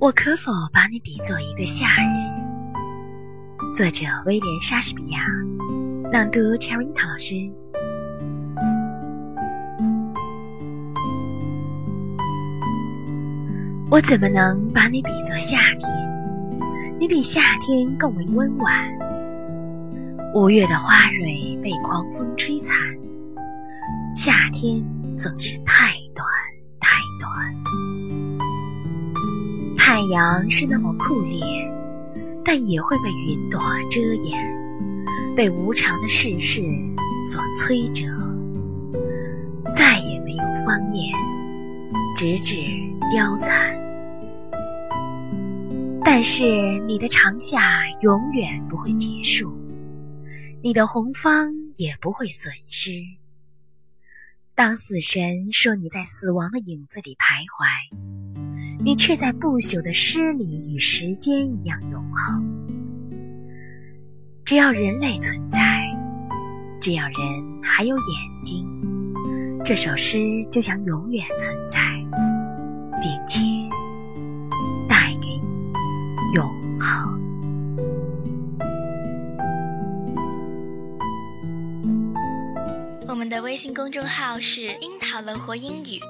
我可否把你比作一个夏日？作者：威廉·莎士比亚，朗读：Cherry 老师。我怎么能把你比作夏天？你比夏天更为温婉。五月的花蕊被狂风吹残，夏天总是太太阳是那么酷烈，但也会被云朵遮掩，被无常的世事所摧折，再也没有芳艳，直至凋残。但是你的长夏永远不会结束，你的红芳也不会损失。当死神说你在死亡的影子里徘徊。你却在不朽的诗里与时间一样永恒。只要人类存在，只要人还有眼睛，这首诗就将永远存在，并且带给你永恒。我们的微信公众号是“樱桃乐活英语”，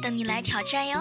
等你来挑战哟。